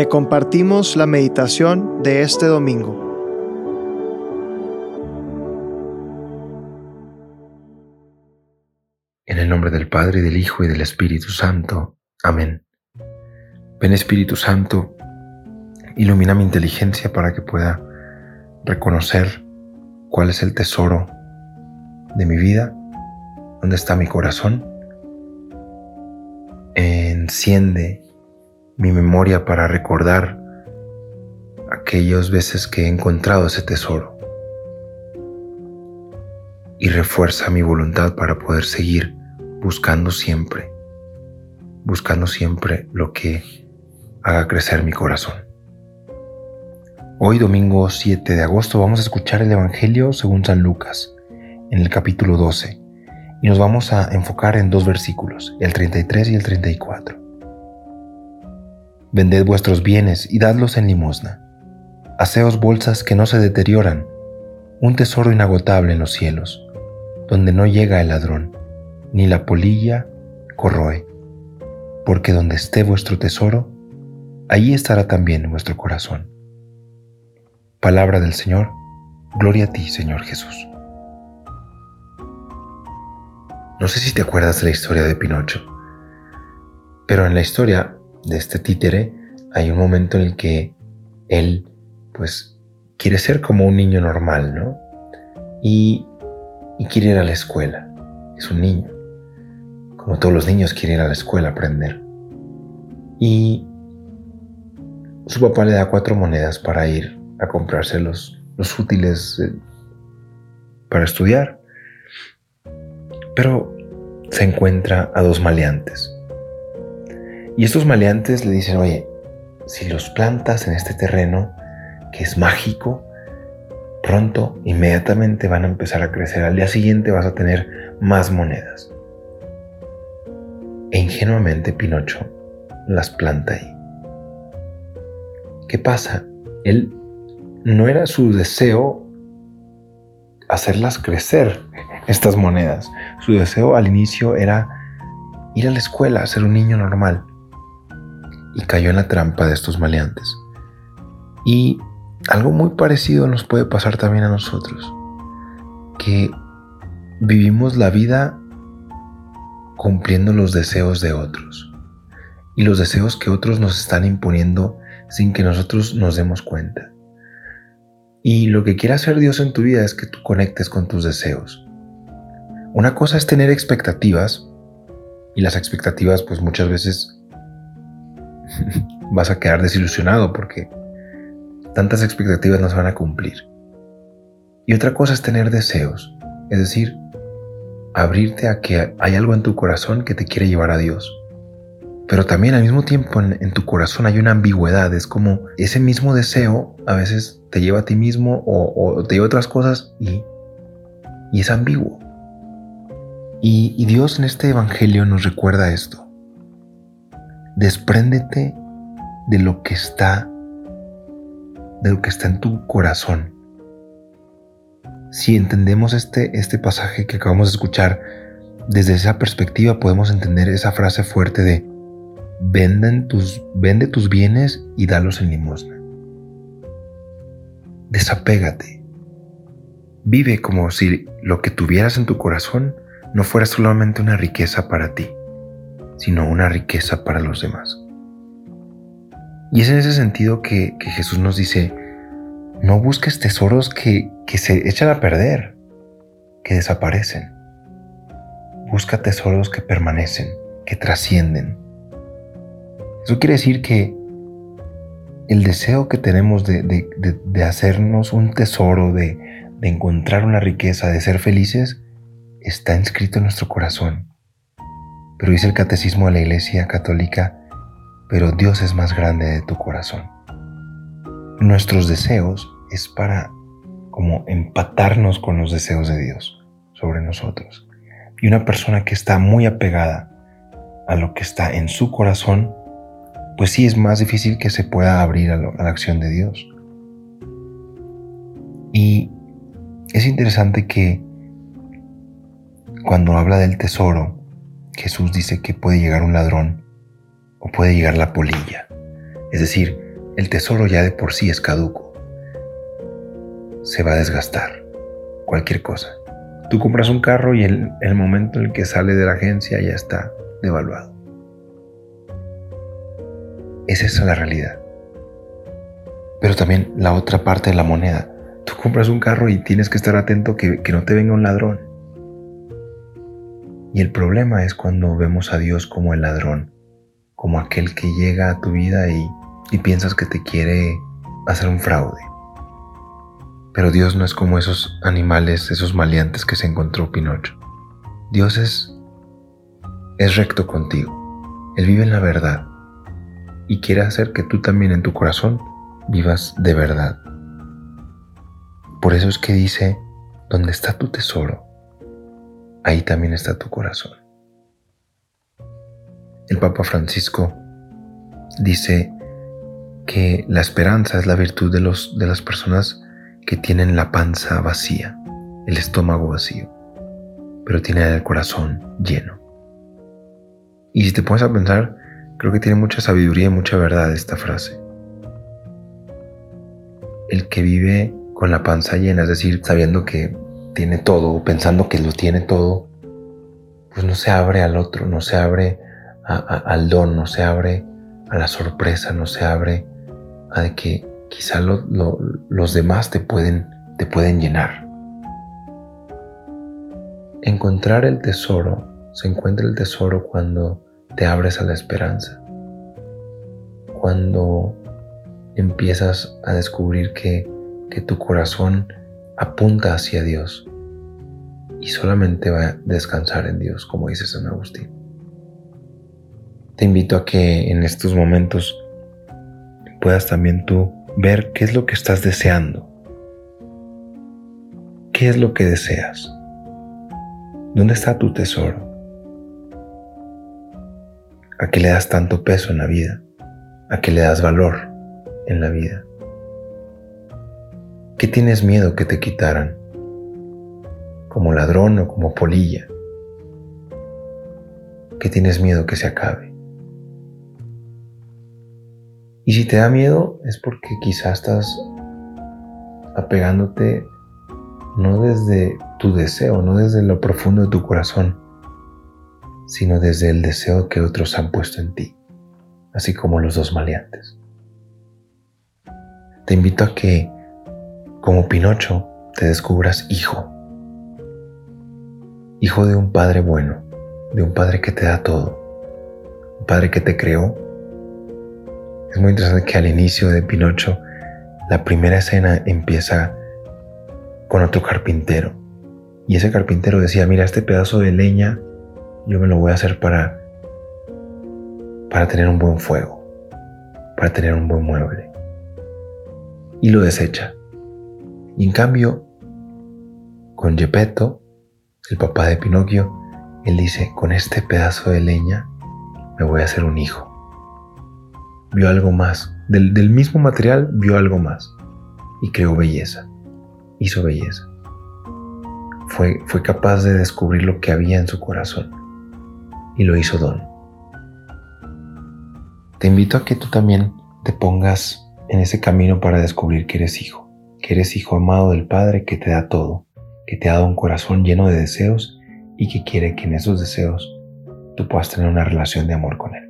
Te compartimos la meditación de este domingo. En el nombre del Padre, del Hijo, y del Espíritu Santo. Amén. Ven Espíritu Santo, ilumina mi inteligencia para que pueda reconocer cuál es el tesoro de mi vida, dónde está mi corazón. Enciende mi memoria para recordar aquellas veces que he encontrado ese tesoro y refuerza mi voluntad para poder seguir buscando siempre, buscando siempre lo que haga crecer mi corazón. Hoy domingo 7 de agosto vamos a escuchar el Evangelio según San Lucas, en el capítulo 12, y nos vamos a enfocar en dos versículos, el 33 y el 34. Vended vuestros bienes y dadlos en limosna. Haceos bolsas que no se deterioran, un tesoro inagotable en los cielos, donde no llega el ladrón, ni la polilla corroe. Porque donde esté vuestro tesoro, allí estará también vuestro corazón. Palabra del Señor, gloria a ti, Señor Jesús. No sé si te acuerdas de la historia de Pinocho, pero en la historia de este títere hay un momento en el que él pues quiere ser como un niño normal, ¿no? Y, y quiere ir a la escuela. Es un niño. Como todos los niños quieren ir a la escuela a aprender. Y su papá le da cuatro monedas para ir a comprarse los, los útiles eh, para estudiar. Pero se encuentra a dos maleantes y estos maleantes le dicen, oye, si los plantas en este terreno, que es mágico, pronto, inmediatamente van a empezar a crecer. Al día siguiente vas a tener más monedas. E ingenuamente Pinocho las planta ahí. ¿Qué pasa? Él no era su deseo hacerlas crecer, estas monedas. Su deseo al inicio era ir a la escuela, ser un niño normal y cayó en la trampa de estos maleantes. Y algo muy parecido nos puede pasar también a nosotros, que vivimos la vida cumpliendo los deseos de otros y los deseos que otros nos están imponiendo sin que nosotros nos demos cuenta. Y lo que quiere hacer Dios en tu vida es que tú conectes con tus deseos. Una cosa es tener expectativas y las expectativas pues muchas veces vas a quedar desilusionado porque tantas expectativas no se van a cumplir. Y otra cosa es tener deseos, es decir, abrirte a que hay algo en tu corazón que te quiere llevar a Dios. Pero también al mismo tiempo en, tu corazón hay una ambigüedad, es como ese mismo deseo a veces te lleva a ti mismo o, te lleva a otras cosas y, y es ambiguo. Y Dios en este Evangelio nos recuerda esto. Despréndete de lo que está de lo que está en tu corazón. Si entendemos este, este pasaje que acabamos de escuchar, desde esa perspectiva podemos entender esa frase fuerte de Venden tus, vende tus bienes y dalos en limosna. Desapégate. Vive como si lo que tuvieras en tu corazón no fuera solamente una riqueza para ti, sino una riqueza para los demás. Y es en ese sentido que, Jesús nos dice, no busques tesoros que, que se echan a perder, que desaparecen. Busca tesoros que permanecen, que trascienden. Eso quiere decir que el deseo que tenemos de, de, hacernos un tesoro, de, de encontrar una riqueza, de ser felices, está inscrito en nuestro corazón. Pero dice el catecismo de la Iglesia Católica, pero Dios es más grande de tu corazón. Nuestros deseos es para como empatarnos con los deseos de Dios sobre nosotros. Y una persona que está muy apegada a lo que está en su corazón, pues sí es más difícil que se pueda abrir a, a la acción de Dios. Y es interesante que cuando habla del tesoro, Jesús dice que puede llegar un ladrón o puede llegar la polilla. Es decir, el tesoro ya de por sí es caduco. Se va a desgastar. Cualquier cosa. Tú compras un carro y el, el momento en el que sale de la agencia ya está devaluado. Es esa la realidad. Pero también la otra parte de la moneda. Tú compras un carro y tienes que estar atento que, que no te venga un ladrón. Y el problema es cuando vemos a Dios como el ladrón, como aquel que llega a tu vida y, piensas que te quiere hacer un fraude. Pero Dios no es como esos animales, esos maleantes que se encontró Pinocho. Dios es, es recto contigo. Él vive en la verdad y quiere hacer que tú también en tu corazón vivas de verdad. Por eso es que dice, donde está tu tesoro, ahí también está tu corazón. El Papa Francisco dice que la esperanza es la virtud de, los, de las personas que tienen la panza vacía, el estómago vacío, pero tienen el corazón lleno. Y si te pones a pensar, creo que tiene mucha sabiduría y mucha verdad esta frase. El que vive con la panza llena, es decir, sabiendo que tiene todo, pensando que lo tiene todo, pues no se abre al otro, no se abre al don, no se abre a la sorpresa, no se abre a que quizá los demás te pueden, te pueden llenar. Encontrar el tesoro, se encuentra el tesoro cuando te abres a la esperanza, cuando empiezas a descubrir que, que tu corazón apunta hacia Dios y solamente va a descansar en Dios, como dice San Agustín. Te invito a que en estos momentos puedas también tú ver qué es lo que estás deseando. ¿Qué es lo que deseas? ¿Dónde está tu tesoro? ¿A qué le das tanto peso en la vida? ¿A qué le das valor en la vida? ¿Qué tienes miedo que te quitaran? ¿Como ladrón o como polilla? ¿Qué tienes miedo que se acabe? Y si te da miedo es porque quizás estás apegándote no desde tu deseo, no desde lo profundo de tu corazón, sino desde el deseo que otros han puesto en ti, así como los dos maleantes. Te invito a que, como Pinocho, te descubras hijo, hijo de un padre bueno, de un padre que te da todo, un padre que te creó es muy interesante que al inicio de Pinocho, la primera escena empieza con otro carpintero. Y ese carpintero decía, mira, este pedazo de leña yo me lo voy a hacer para, para tener un buen fuego, para tener un buen mueble. Y lo desecha. Y en cambio, con Gepetto, el papá de Pinocchio, él dice, con este pedazo de leña me voy a hacer un hijo vio algo más. Del, mismo material vio algo más. Y creó belleza. Hizo belleza. Fue, fue capaz de descubrir lo que había en su corazón. Y lo hizo don. Te invito a que tú también te pongas en ese camino para descubrir que eres hijo. Eres hijo amado del Padre que te da todo. Que te ha dado un corazón lleno de deseos y que quiere que en esos deseos tú puedas tener una relación de amor con Él.